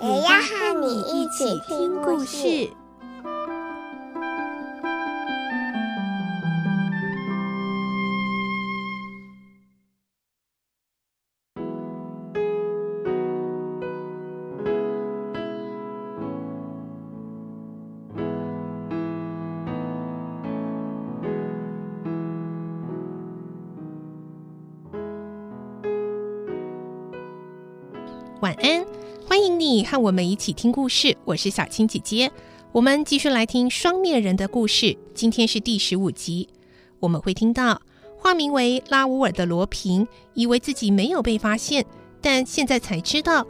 也要和你一起听故事。晚安，你和我们一起听故事。我是小青姐姐，我们继续来听双面人的故事。今天是第十五集，我们会听到化名为拉乌尔的罗平，以为自己没有被发现，但现在才知道，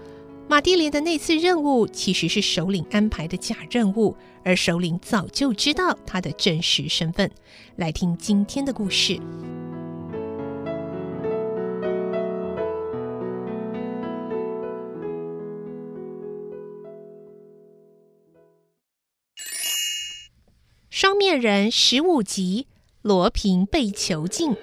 马蒂莲的那次任务其实是首领安排的假任务，而首领早就知道他的真实身份。来听今天的故事。双面人十五集，罗平被囚禁。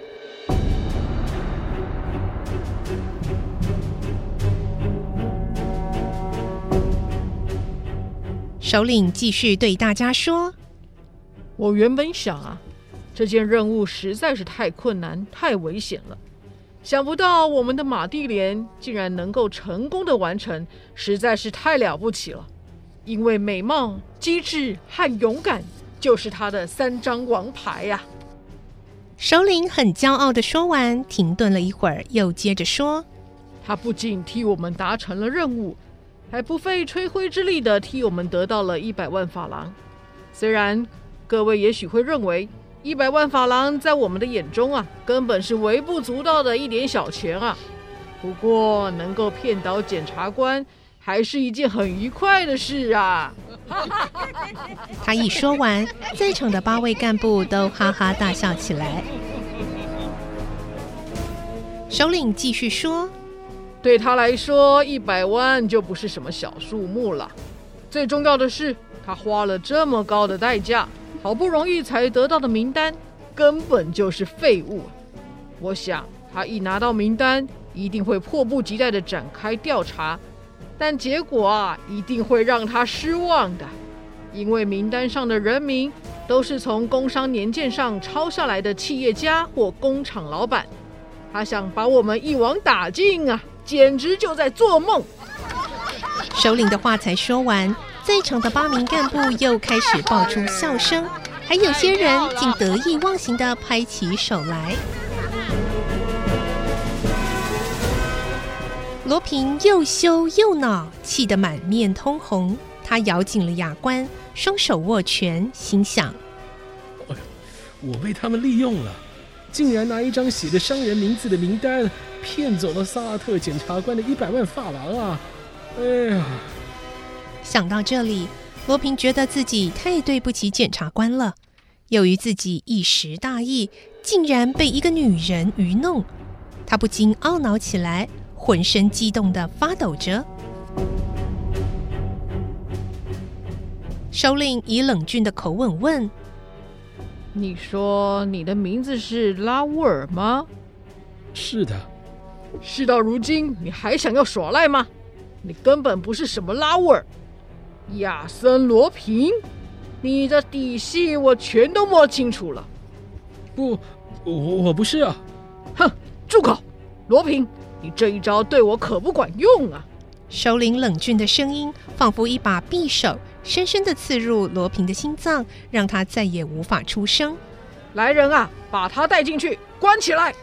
首领继续对大家说：“我原本想啊，这件任务实在是太困难、太危险了，想不到我们的马蒂莲竟然能够成功的完成，实在是太了不起了。因为美貌、机智和勇敢。”就是他的三张王牌呀！首领很骄傲地说完，停顿了一会儿，又接着说：“他不仅替我们达成了任务，还不费吹灰之力地替我们得到了一百万法郎。虽然各位也许会认为一百万法郎在我们的眼中啊，根本是微不足道的一点小钱啊。不过能够骗倒检察官，还是一件很愉快的事啊。” 他一说完，在场的八位干部都哈哈大笑起来。首领继续说：“对他来说，一百万就不是什么小数目了。最重要的是，他花了这么高的代价，好不容易才得到的名单，根本就是废物。我想，他一拿到名单，一定会迫不及待地展开调查。”但结果啊，一定会让他失望的，因为名单上的人名都是从工商年鉴上抄下来的企业家或工厂老板。他想把我们一网打尽啊，简直就在做梦。首领的话才说完，在场的八名干部又开始爆出笑声，还有些人竟得意忘形地拍起手来。罗平又羞又恼，气得满面通红。他咬紧了牙关，双手握拳，心想：“哎，我被他们利用了，竟然拿一张写着商人名字的名单，骗走了萨拉特检察官的一百万法郎啊！哎呀！”想到这里，罗平觉得自己太对不起检察官了。由于自己一时大意，竟然被一个女人愚弄，他不禁懊恼起来。浑身激动的发抖着，首领以冷峻的口吻问：“你说你的名字是拉乌尔吗？”“是的。”“事到如今，你还想要耍赖吗？你根本不是什么拉乌尔，亚森罗平，你的底细我全都摸清楚了。”“不，我我不是啊！”“哼，住口，罗平。”你这一招对我可不管用啊！首领冷峻的声音仿佛一把匕首，深深地刺入罗平的心脏，让他再也无法出声。来人啊，把他带进去，关起来！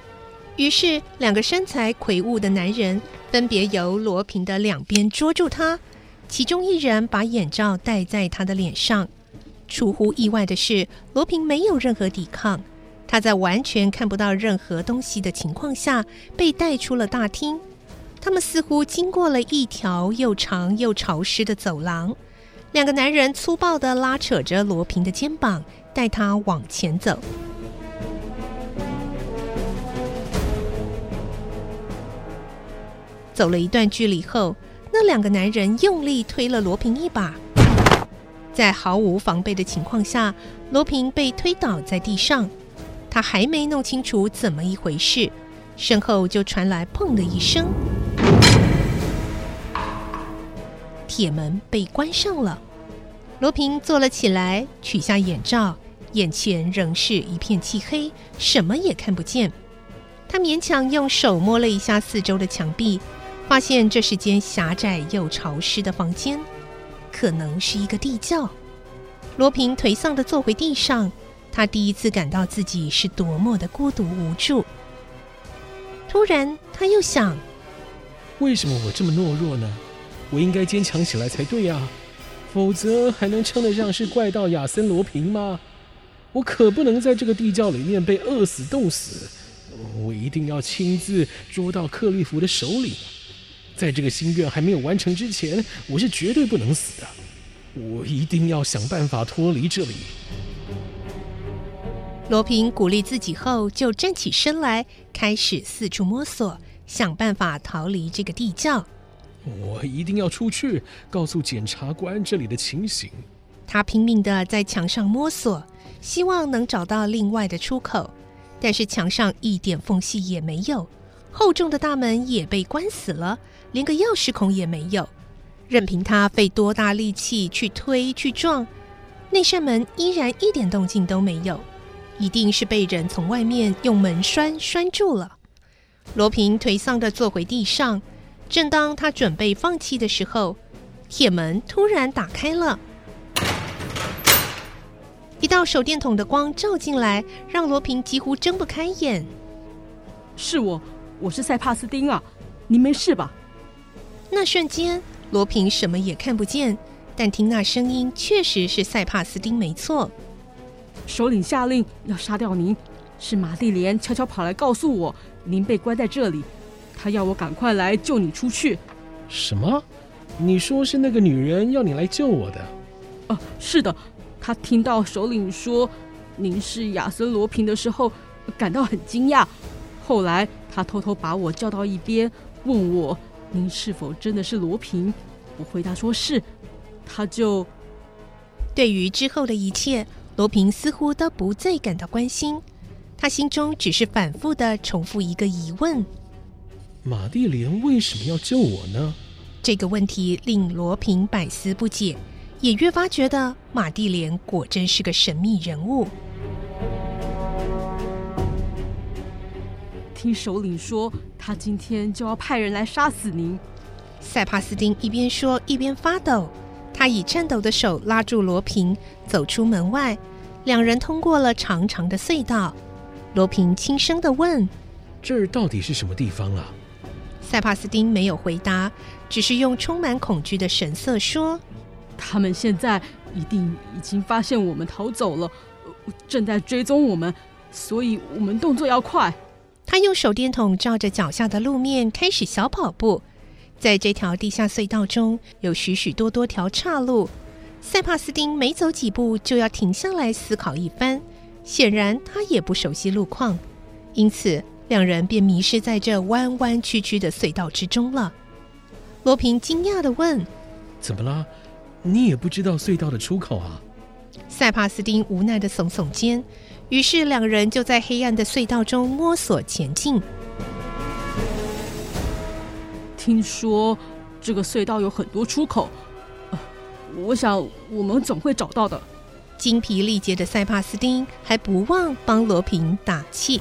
于是，两个身材魁梧的男人分别由罗平的两边捉住他，其中一人把眼罩戴在他的脸上。出乎意外的是，罗平没有任何抵抗。他在完全看不到任何东西的情况下被带出了大厅。他们似乎经过了一条又长又潮湿的走廊。两个男人粗暴地拉扯着罗平的肩膀，带他往前走。走了一段距离后，那两个男人用力推了罗平一把，在毫无防备的情况下，罗平被推倒在地上。他还没弄清楚怎么一回事，身后就传来“砰”的一声，铁门被关上了。罗平坐了起来，取下眼罩，眼前仍是一片漆黑，什么也看不见。他勉强用手摸了一下四周的墙壁，发现这是间狭窄又潮湿的房间，可能是一个地窖。罗平颓丧地坐回地上。他第一次感到自己是多么的孤独无助。突然，他又想：为什么我这么懦弱呢？我应该坚强起来才对呀，否则还能称得上是怪盗亚森罗平吗？我可不能在这个地窖里面被饿死冻死。我一定要亲自捉到克利夫的首领。在这个心愿还没有完成之前，我是绝对不能死的。我一定要想办法脱离这里。罗平鼓励自己后，就站起身来，开始四处摸索，想办法逃离这个地窖。我一定要出去，告诉检察官这里的情形。他拼命地在墙上摸索，希望能找到另外的出口，但是墙上一点缝隙也没有，厚重的大门也被关死了，连个钥匙孔也没有。任凭他费多大力气去推去撞，那扇门依然一点动静都没有。一定是被人从外面用门栓栓住了。罗平颓丧地坐回地上。正当他准备放弃的时候，铁门突然打开了，一道手电筒的光照进来，让罗平几乎睁不开眼。是我，我是塞帕斯丁啊，您没事吧？那瞬间，罗平什么也看不见，但听那声音确实是塞帕斯丁，没错。首领下令要杀掉您，是玛丽莲悄悄跑来告诉我，您被关在这里，他要我赶快来救你出去。什么？你说是那个女人要你来救我的？哦、啊，是的。他听到首领说您是亚森罗平的时候，感到很惊讶。后来他偷偷把我叫到一边，问我您是否真的是罗平。我回答说是。他就对于之后的一切。罗平似乎都不再感到关心，他心中只是反复的重复一个疑问：马蒂莲为什么要救我呢？这个问题令罗平百思不解，也越发觉得马蒂莲果真是个神秘人物。听首领说，他今天就要派人来杀死您。塞帕斯丁一边说一边发抖。他以颤抖的手拉住罗平，走出门外。两人通过了长长的隧道。罗平轻声地问：“这儿到底是什么地方啊？”塞帕斯丁没有回答，只是用充满恐惧的神色说：“他们现在一定已经发现我们逃走了，正在追踪我们，所以我们动作要快。”他用手电筒照着脚下的路面，开始小跑步。在这条地下隧道中有许许多多条岔路，塞帕斯丁每走几步就要停下来思考一番。显然他也不熟悉路况，因此两人便迷失在这弯弯曲曲的隧道之中了。罗平惊讶地问：“怎么了？你也不知道隧道的出口啊？”塞帕斯丁无奈地耸耸肩，于是两人就在黑暗的隧道中摸索前进。听说这个隧道有很多出口，我想我们总会找到的。精疲力竭的塞帕斯丁还不忘帮罗平打气。